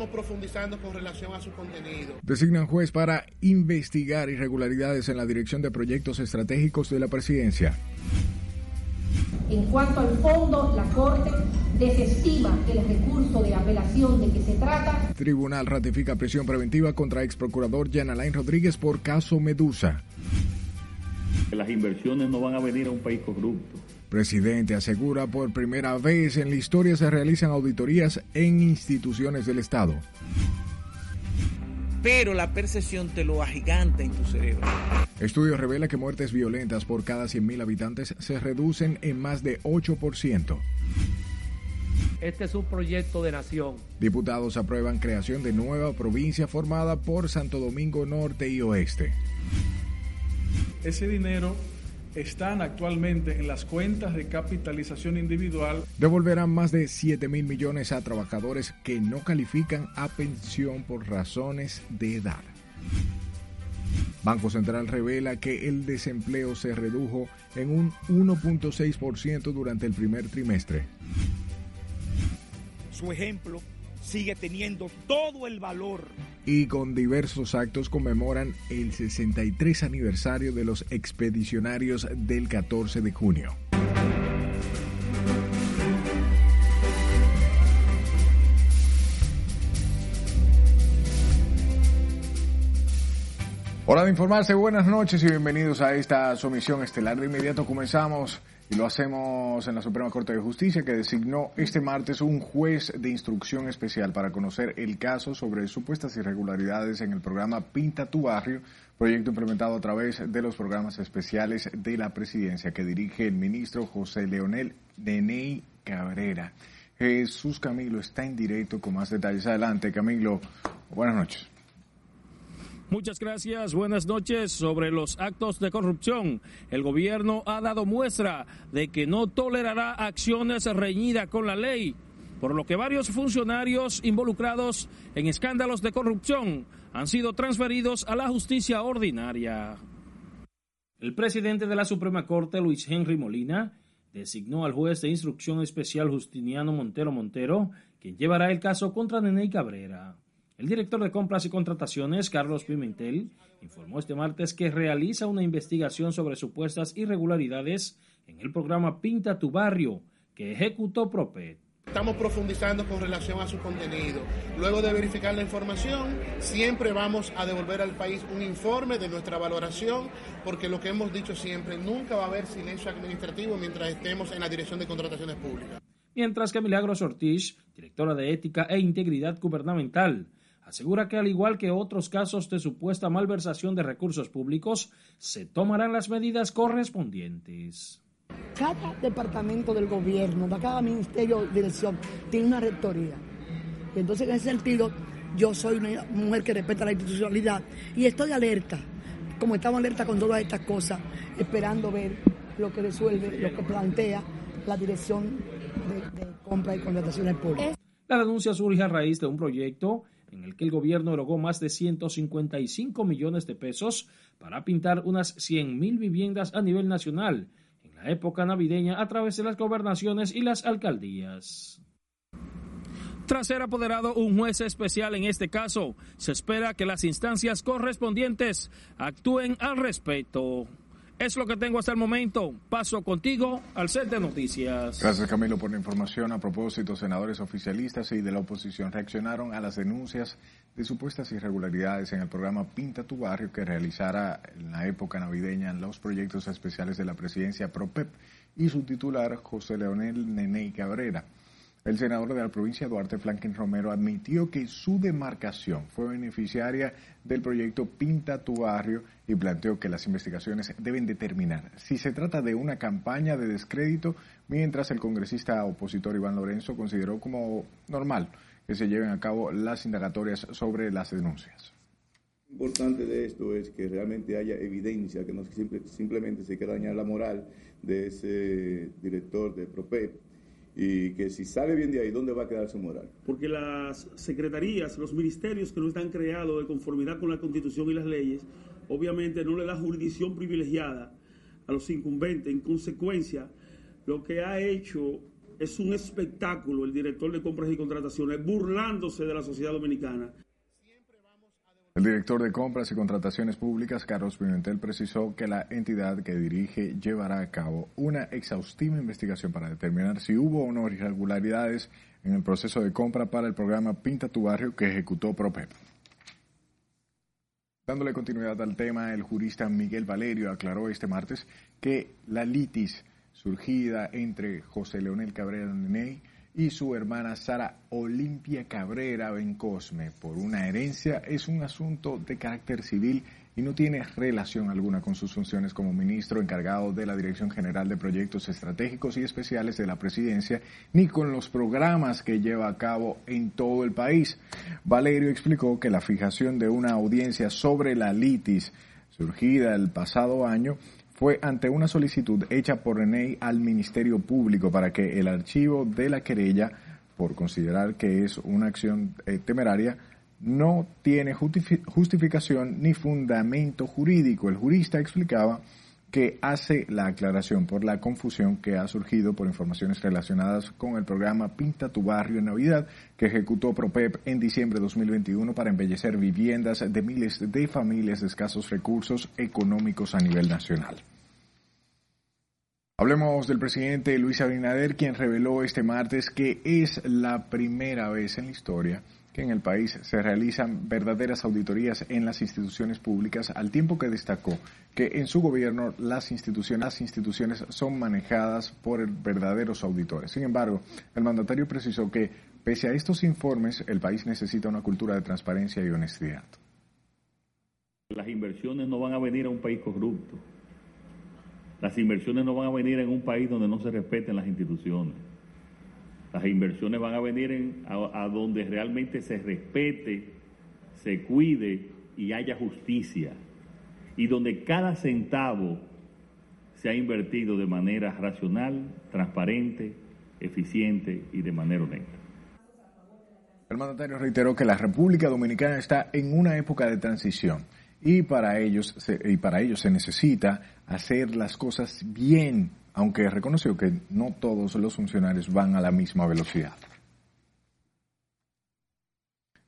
estamos profundizando con relación a su contenido. Designan juez para investigar irregularidades en la dirección de proyectos estratégicos de la presidencia. En cuanto al fondo, la Corte desestima el recurso de apelación de que se trata. Tribunal ratifica prisión preventiva contra ex procurador Jan Alain Rodríguez por caso Medusa. Las inversiones no van a venir a un país corrupto. Presidente asegura por primera vez en la historia se realizan auditorías en instituciones del Estado. Pero la percepción te lo agiganta en tu cerebro. Estudio revela que muertes violentas por cada 100.000 habitantes se reducen en más de 8%. Este es un proyecto de nación. Diputados aprueban creación de nueva provincia formada por Santo Domingo Norte y Oeste. Ese dinero están actualmente en las cuentas de capitalización individual. Devolverán más de 7 mil millones a trabajadores que no califican a pensión por razones de edad. Banco Central revela que el desempleo se redujo en un 1.6% durante el primer trimestre. Su ejemplo sigue teniendo todo el valor. Y con diversos actos conmemoran el 63 aniversario de los expedicionarios del 14 de junio. Hora de informarse, buenas noches y bienvenidos a esta sumisión estelar. De inmediato comenzamos y lo hacemos en la Suprema Corte de Justicia que designó este martes un juez de instrucción especial para conocer el caso sobre supuestas irregularidades en el programa Pinta tu Barrio, proyecto implementado a través de los programas especiales de la presidencia que dirige el ministro José Leonel Neney Cabrera. Jesús Camilo está en directo con más detalles. Adelante, Camilo. Buenas noches. Muchas gracias. Buenas noches. Sobre los actos de corrupción, el gobierno ha dado muestra de que no tolerará acciones reñidas con la ley, por lo que varios funcionarios involucrados en escándalos de corrupción han sido transferidos a la justicia ordinaria. El presidente de la Suprema Corte, Luis Henry Molina, designó al juez de instrucción especial Justiniano Montero Montero, quien llevará el caso contra Nene Cabrera. El director de compras y contrataciones, Carlos Pimentel, informó este martes que realiza una investigación sobre supuestas irregularidades en el programa Pinta tu Barrio que ejecutó Propet. Estamos profundizando con relación a su contenido. Luego de verificar la información, siempre vamos a devolver al país un informe de nuestra valoración, porque lo que hemos dicho siempre, nunca va a haber silencio administrativo mientras estemos en la Dirección de Contrataciones Públicas. Mientras que Milagros Ortiz, directora de Ética e Integridad Gubernamental, asegura que al igual que otros casos de supuesta malversación de recursos públicos, se tomarán las medidas correspondientes. Cada departamento del gobierno, cada ministerio dirección, tiene una rectoría. Entonces, en ese sentido, yo soy una mujer que respeta la institucionalidad y estoy alerta, como estamos alerta con todas estas cosas, esperando ver lo que resuelve, lo que plantea la Dirección de, de Compra y Contrataciones Públicas. La denuncia surge a raíz de un proyecto en el que el gobierno erogó más de 155 millones de pesos para pintar unas 100.000 viviendas a nivel nacional en la época navideña a través de las gobernaciones y las alcaldías. Tras ser apoderado un juez especial en este caso, se espera que las instancias correspondientes actúen al respecto. Es lo que tengo hasta el momento. Paso contigo al set de noticias. Gracias Camilo por la información. A propósito, senadores oficialistas y de la oposición reaccionaron a las denuncias de supuestas irregularidades en el programa Pinta tu Barrio que realizara en la época navideña los proyectos especiales de la presidencia PROPEP y su titular José Leonel Neney Cabrera. El senador de la provincia, Duarte Flanken Romero, admitió que su demarcación fue beneficiaria del proyecto Pinta tu Barrio y planteó que las investigaciones deben determinar si se trata de una campaña de descrédito, mientras el congresista opositor Iván Lorenzo consideró como normal que se lleven a cabo las indagatorias sobre las denuncias. Lo importante de esto es que realmente haya evidencia, que no simplemente se quiera dañar la moral de ese director de PROPEP y que si sale bien de ahí, ¿dónde va a quedar su moral? Porque las secretarías, los ministerios que no están creados de conformidad con la Constitución y las leyes, obviamente no le da jurisdicción privilegiada a los incumbentes. En consecuencia, lo que ha hecho es un espectáculo el director de compras y contrataciones burlándose de la sociedad dominicana. El director de compras y contrataciones públicas, Carlos Pimentel, precisó que la entidad que dirige llevará a cabo una exhaustiva investigación para determinar si hubo o no irregularidades en el proceso de compra para el programa Pinta tu Barrio que ejecutó ProPep. Dándole continuidad al tema, el jurista Miguel Valerio aclaró este martes que la litis surgida entre José Leonel Cabrera Neney y su hermana Sara Olimpia Cabrera Bencosme por una herencia es un asunto de carácter civil y no tiene relación alguna con sus funciones como ministro encargado de la Dirección General de Proyectos Estratégicos y Especiales de la Presidencia, ni con los programas que lleva a cabo en todo el país. Valerio explicó que la fijación de una audiencia sobre la litis surgida el pasado año fue ante una solicitud hecha por René al Ministerio Público para que el archivo de la querella, por considerar que es una acción eh, temeraria, no tiene justificación ni fundamento jurídico. El jurista explicaba que hace la aclaración por la confusión que ha surgido por informaciones relacionadas con el programa Pinta tu barrio en Navidad que ejecutó ProPEP en diciembre de 2021 para embellecer viviendas de miles de familias de escasos recursos económicos a nivel nacional. Hablemos del presidente Luis Abinader, quien reveló este martes que es la primera vez en la historia que en el país se realizan verdaderas auditorías en las instituciones públicas, al tiempo que destacó que en su gobierno las instituciones, instituciones son manejadas por verdaderos auditores. Sin embargo, el mandatario precisó que, pese a estos informes, el país necesita una cultura de transparencia y honestidad. Las inversiones no van a venir a un país corrupto. Las inversiones no van a venir en un país donde no se respeten las instituciones. Las inversiones van a venir a, donde realmente se respete, se cuide y haya justicia. Y donde cada centavo se ha invertido de manera racional, transparente, eficiente y de manera honesta. El mandatario reiteró que la República Dominicana está en una época de transición y para ellos y para ello se necesita hacer las cosas bien aunque reconoció que no todos los funcionarios van a la misma velocidad.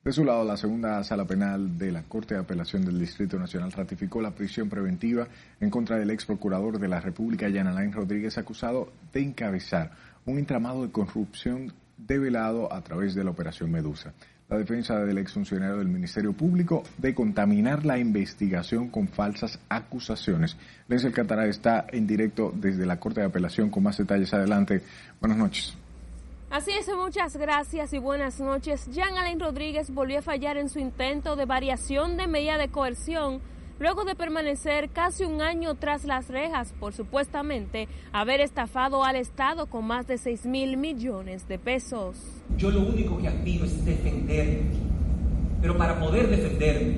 De su lado, la segunda sala penal de la Corte de Apelación del Distrito Nacional ratificó la prisión preventiva en contra del ex procurador de la República, Jan Alain Rodríguez, acusado de encabezar un entramado de corrupción develado a través de la Operación Medusa la defensa del exfuncionario del Ministerio Público de contaminar la investigación con falsas acusaciones. Les Alcántara está en directo desde la Corte de Apelación con más detalles adelante. Buenas noches. Así es, muchas gracias y buenas noches. Jean Alain Rodríguez volvió a fallar en su intento de variación de medida de coerción luego de permanecer casi un año tras las rejas por supuestamente haber estafado al Estado con más de 6 mil millones de pesos. Yo lo único que aspiro es defenderme, pero para poder defenderme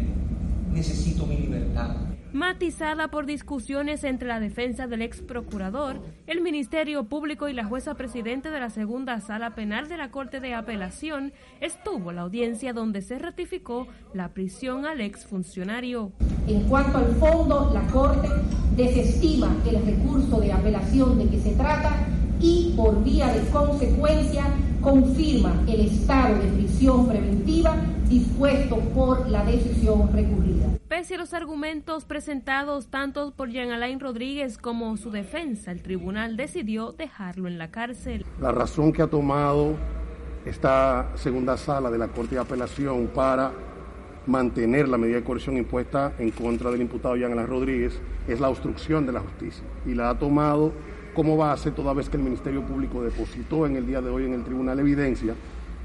necesito mi libertad matizada por discusiones entre la defensa del ex procurador, el Ministerio Público y la jueza presidente de la segunda sala penal de la Corte de Apelación, estuvo la audiencia donde se ratificó la prisión al ex funcionario. En cuanto al fondo, la Corte desestima el recurso de apelación de que se trata y por vía de consecuencia confirma el estado de prisión preventiva dispuesto por la decisión recurrida. A los argumentos presentados tanto por Jean Alain Rodríguez como su defensa, el tribunal decidió dejarlo en la cárcel. La razón que ha tomado esta segunda sala de la Corte de Apelación para mantener la medida de coerción impuesta en contra del imputado Jean Alain Rodríguez es la obstrucción de la justicia y la ha tomado como base toda vez que el Ministerio Público depositó en el día de hoy en el tribunal evidencia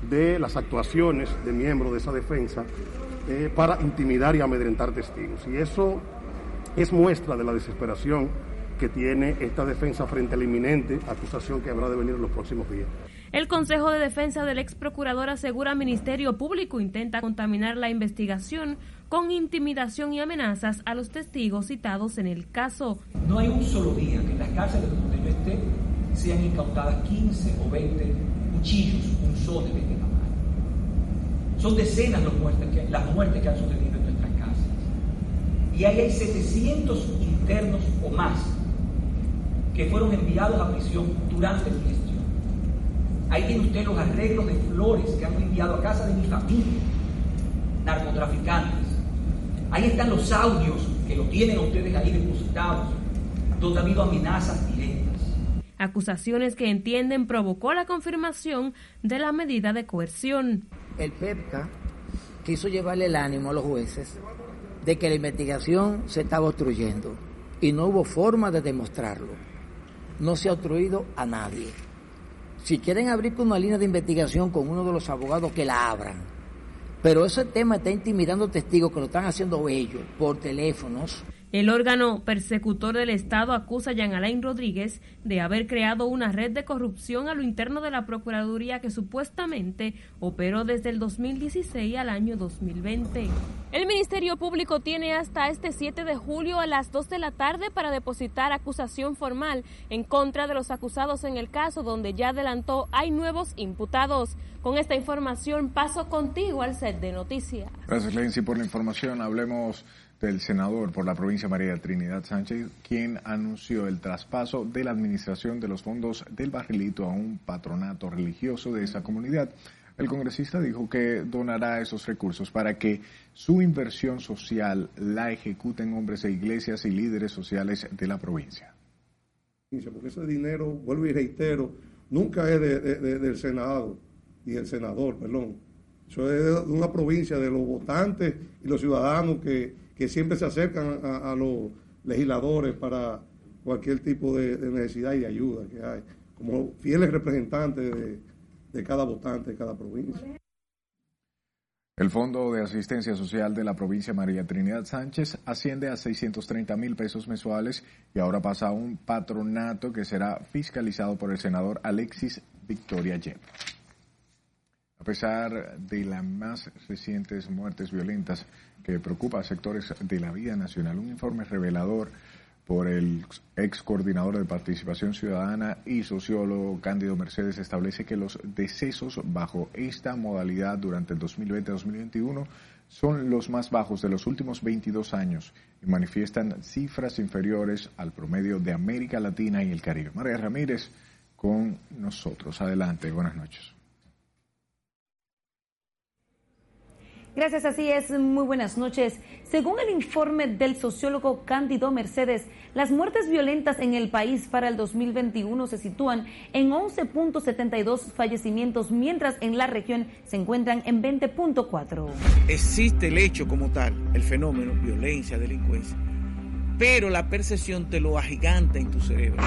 de las actuaciones de miembros de esa defensa eh, para intimidar y amedrentar testigos. Y eso es muestra de la desesperación que tiene esta defensa frente a la inminente acusación que habrá de venir en los próximos días. El Consejo de Defensa del ex procurador asegura Ministerio Público intenta contaminar la investigación con intimidación y amenazas a los testigos citados en el caso. No hay un solo día que en las cárceles donde yo esté sean incautadas 15 o 20 cuchillos, un sol de este tamaño. Son decenas las muertes, que, han sucedido en nuestras casas. Y ahí hay 700 internos o más que fueron enviados a prisión durante mi gestión. Ahí tiene usted los arreglos de flores que han enviado a casa de mi familia, narcotraficantes. Ahí están los audios que lo tienen ustedes ahí depositados, donde ha habido amenazas directas. Acusaciones que entienden provocó la confirmación de la medida de coerción. El PEPCA quiso llevarle el ánimo a los jueces de que la investigación se estaba obstruyendo y no hubo forma de demostrarlo. No se ha obstruido a nadie. Si quieren abrir una línea de investigación con uno de los abogados, que la abran. Pero ese tema está intimidando testigos que lo están haciendo ellos por teléfonos. El órgano persecutor del Estado acusa a Jean Alain Rodríguez de haber creado una red de corrupción a lo interno de la Procuraduría que supuestamente operó desde el 2016 al año 2020. El Ministerio Público tiene hasta este 7 de julio a las 2 de la tarde para depositar acusación formal en contra de los acusados en el caso donde ya adelantó hay nuevos imputados. Con esta información paso contigo al set de noticias. Gracias, Lenzi, por la información. Hablemos del senador por la provincia María Trinidad Sánchez, quien anunció el traspaso de la administración de los fondos del barrilito a un patronato religioso de esa comunidad. El congresista dijo que donará esos recursos para que su inversión social la ejecuten hombres e iglesias y líderes sociales de la provincia. Porque ese dinero, vuelvo y reitero, nunca es del Senado y el senador, perdón. Eso es de una provincia de los votantes y los ciudadanos que, que siempre se acercan a, los legisladores para cualquier tipo de, necesidad y de ayuda que hay, como fieles representantes de, cada votante de cada provincia. El Fondo de Asistencia Social de la provincia María Trinidad Sánchez asciende a 630 mil pesos mensuales y ahora pasa a un patronato que será fiscalizado por el senador Alexis Victoria Yep. A pesar de las más recientes muertes violentas que preocupa a sectores de la vida nacional, un informe revelador por el ex coordinador de participación ciudadana y sociólogo Cándido Mercedes establece que los decesos bajo esta modalidad durante el 2020-2021 son los más bajos de los últimos 22 años y manifiestan cifras inferiores al promedio de América Latina y el Caribe. María Ramírez con nosotros. Adelante, buenas noches. Gracias, así es. Muy buenas noches. Según el informe del sociólogo Cándido Mercedes, las muertes violentas en el país para el 2021 se sitúan en 11.72 fallecimientos, mientras en la región se encuentran en 20.4. Existe el hecho como tal, el fenómeno, violencia, delincuencia pero la percepción te lo agiganta en tu cerebro.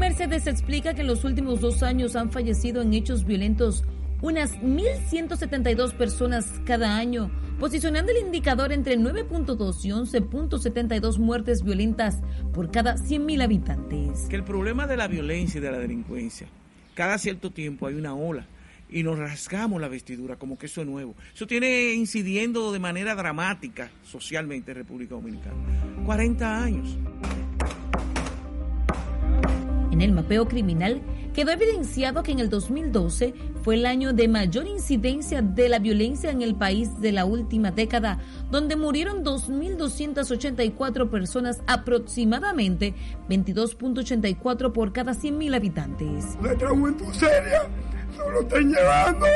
Mercedes explica que en los últimos dos años han fallecido en hechos violentos unas 1.172 personas cada año, posicionando el indicador entre 9.2 y 11.72 muertes violentas por cada 100.000 habitantes. Que el problema de la violencia y de la delincuencia, cada cierto tiempo hay una ola y nos rasgamos la vestidura como que eso es nuevo. Eso tiene incidiendo de manera dramática socialmente en República Dominicana. 40 años. En el mapeo criminal quedó evidenciado que en el 2012 fue el año de mayor incidencia de la violencia en el país de la última década, donde murieron 2.284 personas, aproximadamente 22.84 por cada 100.000 habitantes. Nuestra juventud seria no lo están llevando.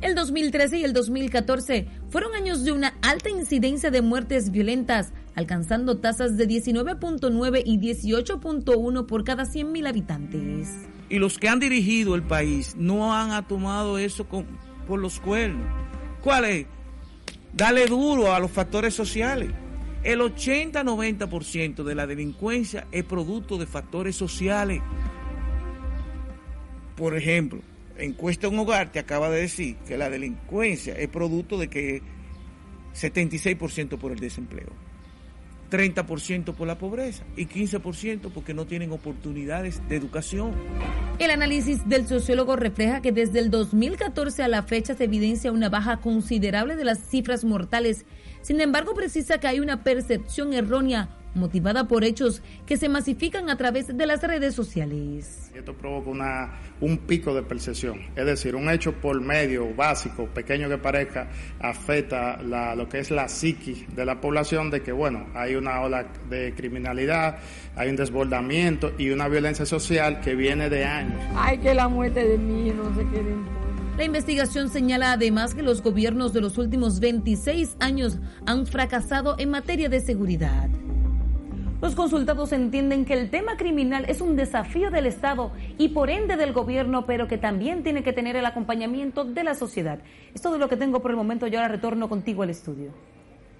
El 2013 y el 2014 fueron años de una alta incidencia de muertes violentas, alcanzando tasas de 19.9 y 18.1 por cada 100.000 habitantes. Y los que han dirigido el país no han tomado eso por los cuernos. ¿Cuál es? Dale duro a los factores sociales. El 80-90% de la delincuencia es producto de factores sociales. Por ejemplo, encuesta en hogar te acaba de decir que la delincuencia es producto de que 76% por el desempleo. 30% por la pobreza y 15% porque no tienen oportunidades de educación. El análisis del sociólogo refleja que desde el 2014 a la fecha se evidencia una baja considerable de las cifras mortales. Sin embargo, precisa que hay una percepción errónea motivada por hechos que se masifican a través de las redes sociales. Esto provoca una, un pico de percepción, es decir, un hecho por medio básico, pequeño que parezca, afecta la, lo que es la psiqui de la población de que, bueno, hay una ola de criminalidad, hay un desbordamiento y una violencia social que viene de años. Ay, que la muerte de mí no se quede la investigación señala además que los gobiernos de los últimos 26 años han fracasado en materia de seguridad. Los consultados entienden que el tema criminal es un desafío del Estado y por ende del gobierno, pero que también tiene que tener el acompañamiento de la sociedad. Es todo lo que tengo por el momento. Yo ahora retorno contigo al estudio.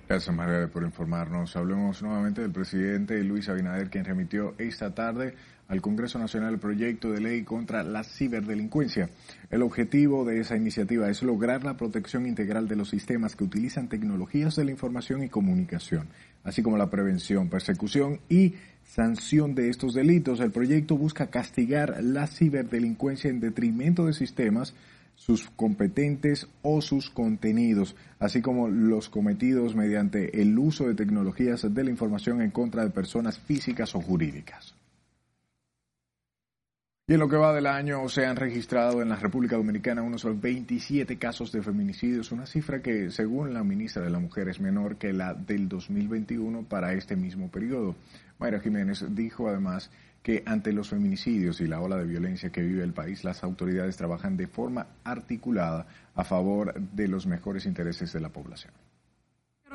Gracias, María, por informarnos. Hablemos nuevamente del presidente Luis Abinader, quien remitió esta tarde al Congreso Nacional el proyecto de ley contra la ciberdelincuencia. El objetivo de esa iniciativa es lograr la protección integral de los sistemas que utilizan tecnologías de la información y comunicación, así como la prevención, persecución y sanción de estos delitos. El proyecto busca castigar la ciberdelincuencia en detrimento de sistemas sus competentes o sus contenidos, así como los cometidos mediante el uso de tecnologías de la información en contra de personas físicas o jurídicas. Y en lo que va del año se han registrado en la República Dominicana unos 27 casos de feminicidios, una cifra que según la ministra de la Mujer es menor que la del 2021 para este mismo periodo. Mayra Jiménez dijo además que ante los feminicidios y la ola de violencia que vive el país, las autoridades trabajan de forma articulada a favor de los mejores intereses de la población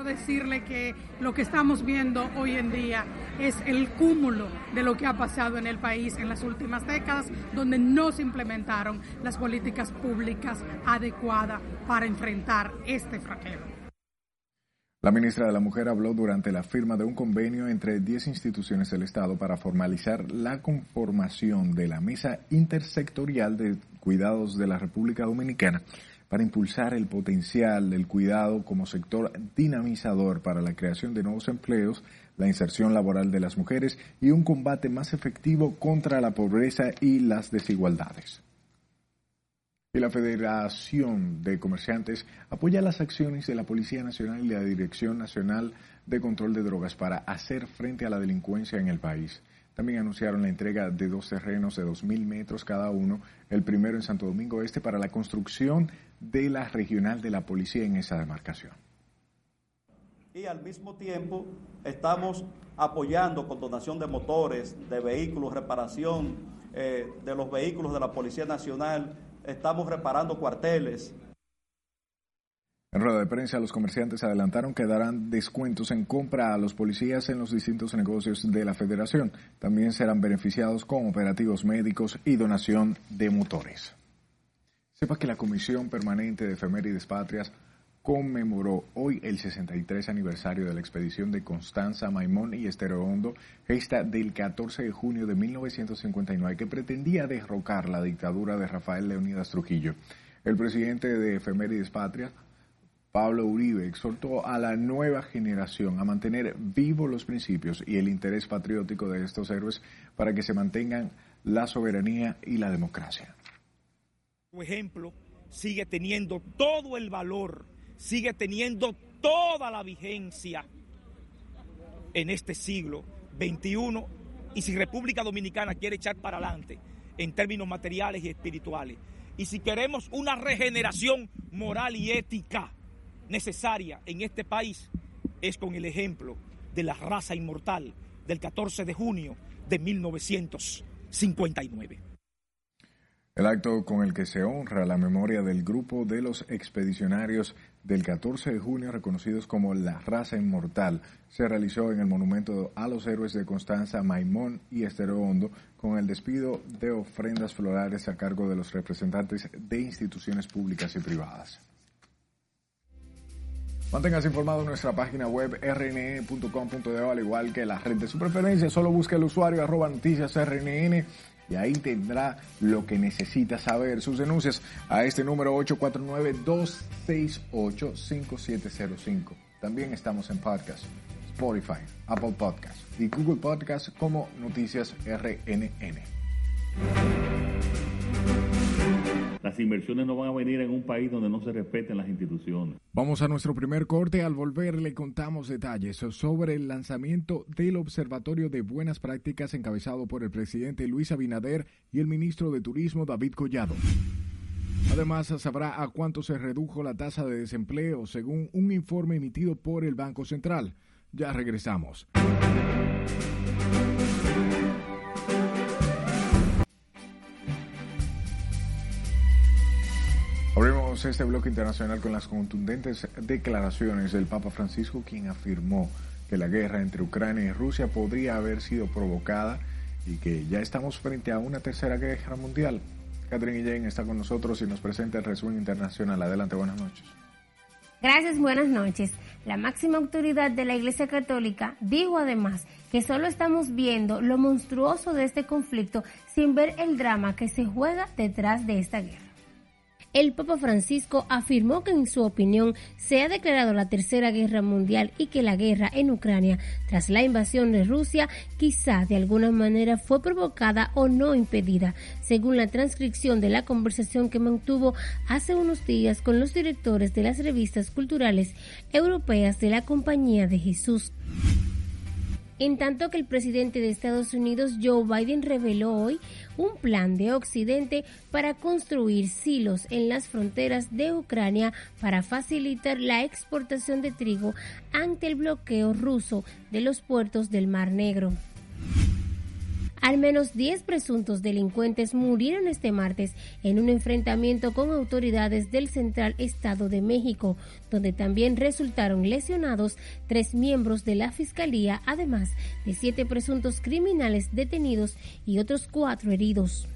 decirle que lo que estamos viendo hoy en día es el cúmulo de lo que ha pasado en el país en las últimas décadas, donde no se implementaron las políticas públicas adecuadas para enfrentar este fraqueo. La ministra de la Mujer habló durante la firma de un convenio entre 10 instituciones del Estado para formalizar la conformación de la Mesa Intersectorial de Cuidados de la República Dominicana para impulsar el potencial del cuidado como sector dinamizador para la creación de nuevos empleos, la inserción laboral de las mujeres y un combate más efectivo contra la pobreza y las desigualdades. Y la Federación de Comerciantes apoya las acciones de la Policía Nacional y la Dirección Nacional de Control de Drogas para hacer frente a la delincuencia en el país. También anunciaron la entrega de dos terrenos de 2.000 metros cada uno, el primero en Santo Domingo Este para la construcción de la regional de la policía en esa demarcación. Y al mismo tiempo estamos apoyando con donación de motores, de vehículos, reparación eh, de los vehículos de la Policía Nacional, estamos reparando cuarteles, en rueda de prensa, los comerciantes adelantaron que darán descuentos en compra a los policías en los distintos negocios de la federación. También serán beneficiados con operativos médicos y donación de motores. Sepa que la Comisión Permanente de Efemérides Patrias conmemoró hoy el 63 aniversario de la expedición de Constanza Maimón y Estero Hondo, gesta del 14 de junio de 1959, que pretendía derrocar la dictadura de Rafael Leonidas Trujillo. El presidente de Efemérides Patrias, Pablo Uribe exhortó a la nueva generación a mantener vivos los principios y el interés patriótico de estos héroes para que se mantengan la soberanía y la democracia. Su ejemplo sigue teniendo todo el valor, sigue teniendo toda la vigencia en este siglo XXI y si República Dominicana quiere echar para adelante en términos materiales y espirituales y si queremos una regeneración moral y ética, necesaria en este país es con el ejemplo de la raza inmortal del 14 de junio de 1959. El acto con el que se honra la memoria del grupo de los expedicionarios del 14 de junio reconocidos como la raza inmortal se realizó en el monumento a los héroes de Constanza, Maimón y Estero Hondo con el despido de ofrendas florales a cargo de los representantes de instituciones públicas y privadas. Manténgase informado en nuestra página web rne.com.de, al igual que la red de su preferencia. Solo busque el usuario arroba noticias rnn y ahí tendrá lo que necesita saber. Sus denuncias a este número 849-268-5705. También estamos en podcast, Spotify, Apple Podcast y Google Podcast como Noticias RNN. Las inversiones no van a venir en un país donde no se respeten las instituciones. Vamos a nuestro primer corte. Al volver le contamos detalles sobre el lanzamiento del Observatorio de Buenas Prácticas encabezado por el presidente Luis Abinader y el ministro de Turismo David Collado. Además, sabrá a cuánto se redujo la tasa de desempleo según un informe emitido por el Banco Central. Ya regresamos. Este bloque internacional con las contundentes declaraciones del Papa Francisco, quien afirmó que la guerra entre Ucrania y Rusia podría haber sido provocada y que ya estamos frente a una tercera guerra mundial. Catherine Jane está con nosotros y nos presenta el resumen internacional. Adelante, buenas noches. Gracias, buenas noches. La máxima autoridad de la Iglesia Católica dijo además que solo estamos viendo lo monstruoso de este conflicto sin ver el drama que se juega detrás de esta guerra el Papa Francisco afirmó que en su opinión se ha declarado la Tercera Guerra Mundial y que la guerra en Ucrania tras la invasión de Rusia quizá de alguna manera fue provocada o no impedida, según la transcripción de la conversación que mantuvo hace unos días con los directores de las revistas culturales europeas de la Compañía de Jesús. En tanto que el presidente de Estados Unidos, Joe Biden, reveló hoy un plan de Occidente para construir silos en las fronteras de Ucrania para facilitar la exportación de trigo ante el bloqueo ruso de los puertos del Mar Negro. Al menos 10 presuntos delincuentes murieron este martes en un enfrentamiento con autoridades del Central Estado de México, donde también resultaron lesionados tres miembros de la Fiscalía, además de siete presuntos criminales detenidos y otros cuatro heridos.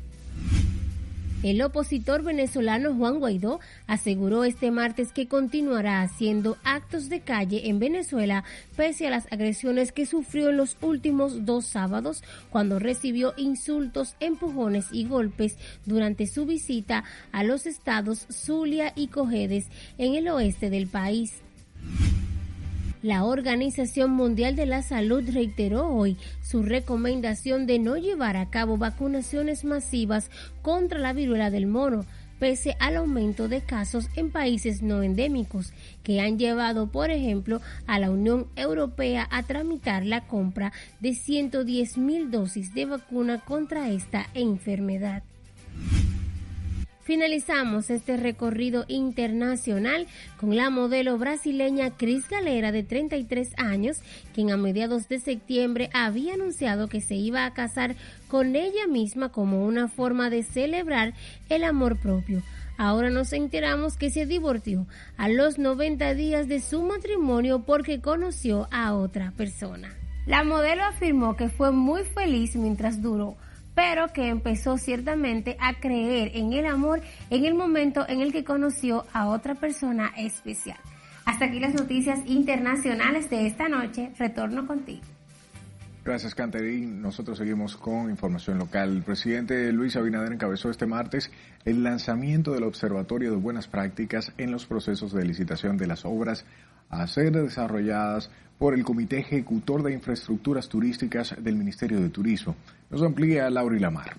El opositor venezolano Juan Guaidó aseguró este martes que continuará haciendo actos de calle en Venezuela pese a las agresiones que sufrió en los últimos dos sábados cuando recibió insultos, empujones y golpes durante su visita a los estados Zulia y Cojedes en el oeste del país. La Organización Mundial de la Salud reiteró hoy su recomendación de no llevar a cabo vacunaciones masivas contra la viruela del mono, pese al aumento de casos en países no endémicos, que han llevado, por ejemplo, a la Unión Europea a tramitar la compra de 110 mil dosis de vacuna contra esta enfermedad. Finalizamos este recorrido internacional con la modelo brasileña Cris Galera de 33 años, quien a mediados de septiembre había anunciado que se iba a casar con ella misma como una forma de celebrar el amor propio. Ahora nos enteramos que se divorció a los 90 días de su matrimonio porque conoció a otra persona. La modelo afirmó que fue muy feliz mientras duró pero que empezó ciertamente a creer en el amor en el momento en el que conoció a otra persona especial. Hasta aquí las noticias internacionales de esta noche. Retorno contigo. Gracias, Canterín. Nosotros seguimos con información local. El presidente Luis Abinader encabezó este martes el lanzamiento del Observatorio de Buenas Prácticas en los procesos de licitación de las obras a ser desarrolladas por el Comité Ejecutor de Infraestructuras Turísticas del Ministerio de Turismo. Nos amplía Laura Lamar.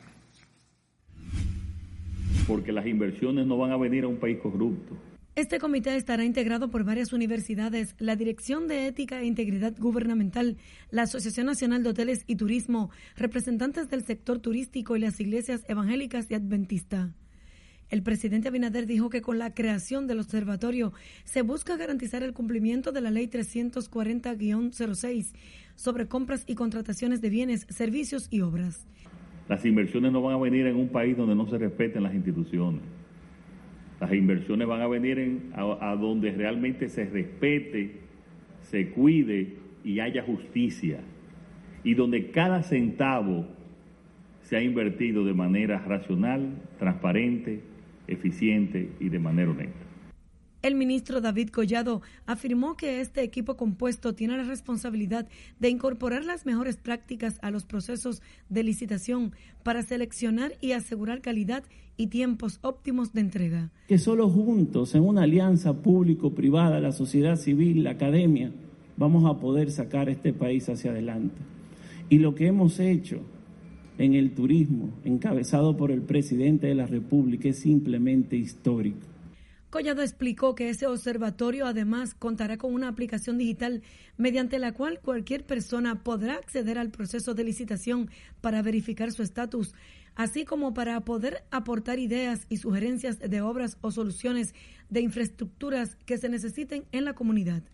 Porque las inversiones no van a venir a un país corrupto. Este comité estará integrado por varias universidades, la Dirección de Ética e Integridad Gubernamental, la Asociación Nacional de Hoteles y Turismo, representantes del sector turístico y las iglesias evangélicas y adventista. El presidente Abinader dijo que con la creación del observatorio se busca garantizar el cumplimiento de la ley 340-06 sobre compras y contrataciones de bienes, servicios y obras. Las inversiones no van a venir en un país donde no se respeten las instituciones. Las inversiones van a venir a, a donde realmente se respete, se cuide y haya justicia. Y donde cada centavo se ha invertido de manera racional, transparente eficiente y de manera honesta. El ministro David Collado afirmó que este equipo compuesto tiene la responsabilidad de incorporar las mejores prácticas a los procesos de licitación para seleccionar y asegurar calidad y tiempos óptimos de entrega. Que solo juntos, en una alianza público-privada, la sociedad civil, la academia, vamos a poder sacar este país hacia adelante. Y lo que hemos hecho en el turismo, encabezado por el presidente de la República, es simplemente histórico. Collado explicó que ese observatorio además contará con una aplicación digital mediante la cual cualquier persona podrá acceder al proceso de licitación para verificar su estatus, así como para poder aportar ideas y sugerencias de obras o soluciones de infraestructuras que se necesiten en la comunidad.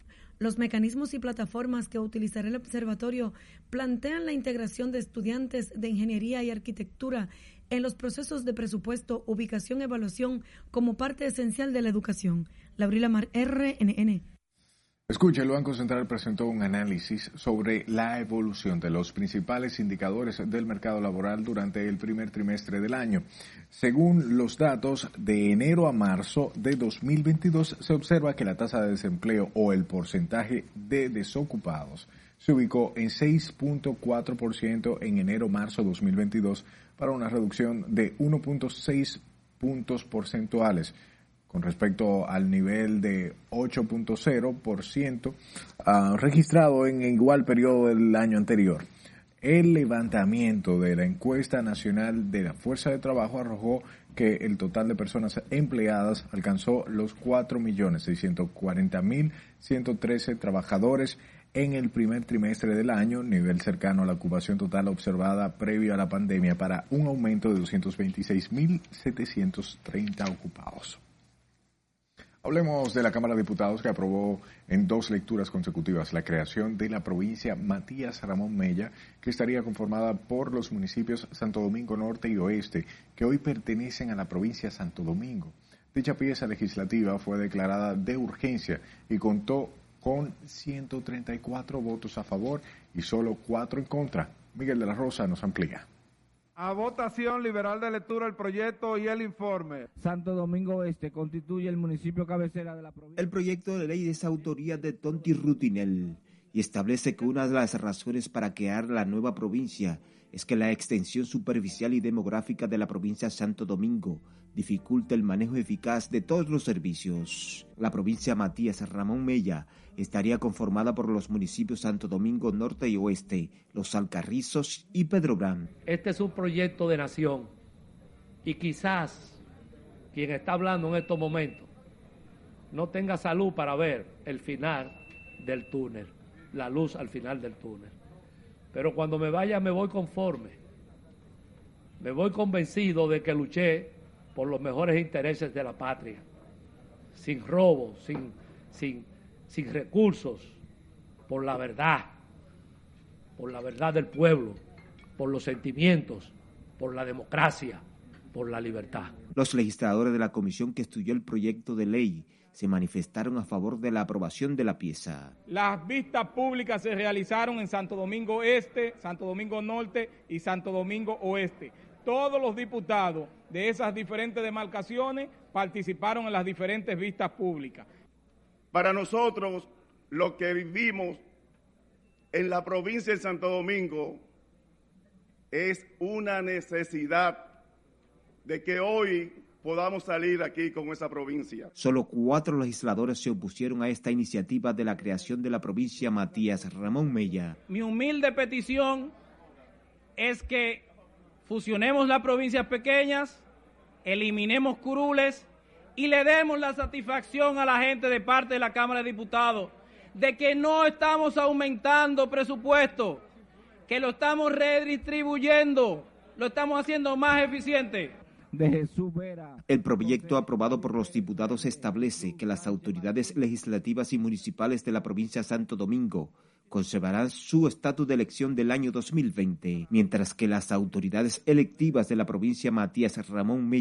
Los mecanismos y plataformas que utilizará el observatorio plantean la integración de estudiantes de ingeniería y arquitectura en los procesos de presupuesto, ubicación, evaluación como parte esencial de la educación. Laurila Mar, RNN. Escucha, el Banco Central presentó un análisis sobre la evolución de los principales indicadores del mercado laboral durante el primer trimestre del año. Según los datos de enero a marzo de 2022, se observa que la tasa de desempleo o el porcentaje de desocupados se ubicó en 6.4% en enero-marzo 2022 para una reducción de 1.6 puntos porcentuales con respecto al nivel de 8.0% uh, registrado en igual periodo del año anterior. El levantamiento de la encuesta nacional de la Fuerza de Trabajo arrojó que el total de personas empleadas alcanzó los 4.640.113 trabajadores en el primer trimestre del año, nivel cercano a la ocupación total observada previo a la pandemia para un aumento de 226.730 ocupados. Hablemos de la Cámara de Diputados que aprobó en dos lecturas consecutivas la creación de la provincia Matías Ramón Mella, que estaría conformada por los municipios Santo Domingo Norte y Oeste, que hoy pertenecen a la provincia Santo Domingo. Dicha pieza legislativa fue declarada de urgencia y contó con 134 votos a favor y solo cuatro en contra. Miguel de la Rosa nos amplía. A votación liberal de lectura el proyecto y el informe. Santo Domingo Este constituye el municipio cabecera de la provincia. El proyecto de ley es autoría de Tonti Rutinel y establece que una de las razones para crear la nueva provincia es que la extensión superficial y demográfica de la provincia Santo Domingo dificulta el manejo eficaz de todos los servicios. La provincia Matías Ramón Mella estaría conformada por los municipios Santo Domingo Norte y Oeste, Los Alcarrizos y Pedro Brán. Este es un proyecto de nación y quizás quien está hablando en estos momentos no tenga salud para ver el final del túnel, la luz al final del túnel. Pero cuando me vaya me voy conforme, me voy convencido de que luché por los mejores intereses de la patria, sin robo, sin, sin, sin recursos, por la verdad, por la verdad del pueblo, por los sentimientos, por la democracia, por la libertad. Los legisladores de la comisión que estudió el proyecto de ley se manifestaron a favor de la aprobación de la pieza. Las vistas públicas se realizaron en Santo Domingo Este, Santo Domingo Norte y Santo Domingo Oeste todos los diputados de esas diferentes demarcaciones participaron en las diferentes vistas públicas. Para nosotros, lo que vivimos en la provincia de Santo Domingo es una necesidad de que hoy podamos salir aquí con esa provincia. Solo cuatro legisladores se opusieron a esta iniciativa de la creación de la provincia Matías Ramón Mella. Mi humilde petición es que fusionemos las provincias pequeñas, eliminemos curules y le demos la satisfacción a la gente de parte de la Cámara de Diputados de que no estamos aumentando presupuesto, que lo estamos redistribuyendo, lo estamos haciendo más eficiente. De Jesús Vera. El proyecto aprobado por los diputados establece que las autoridades legislativas y municipales de la provincia de Santo Domingo conservarán su estatus de elección del año 2020, mientras que las autoridades electivas de la provincia Matías Ramón Mella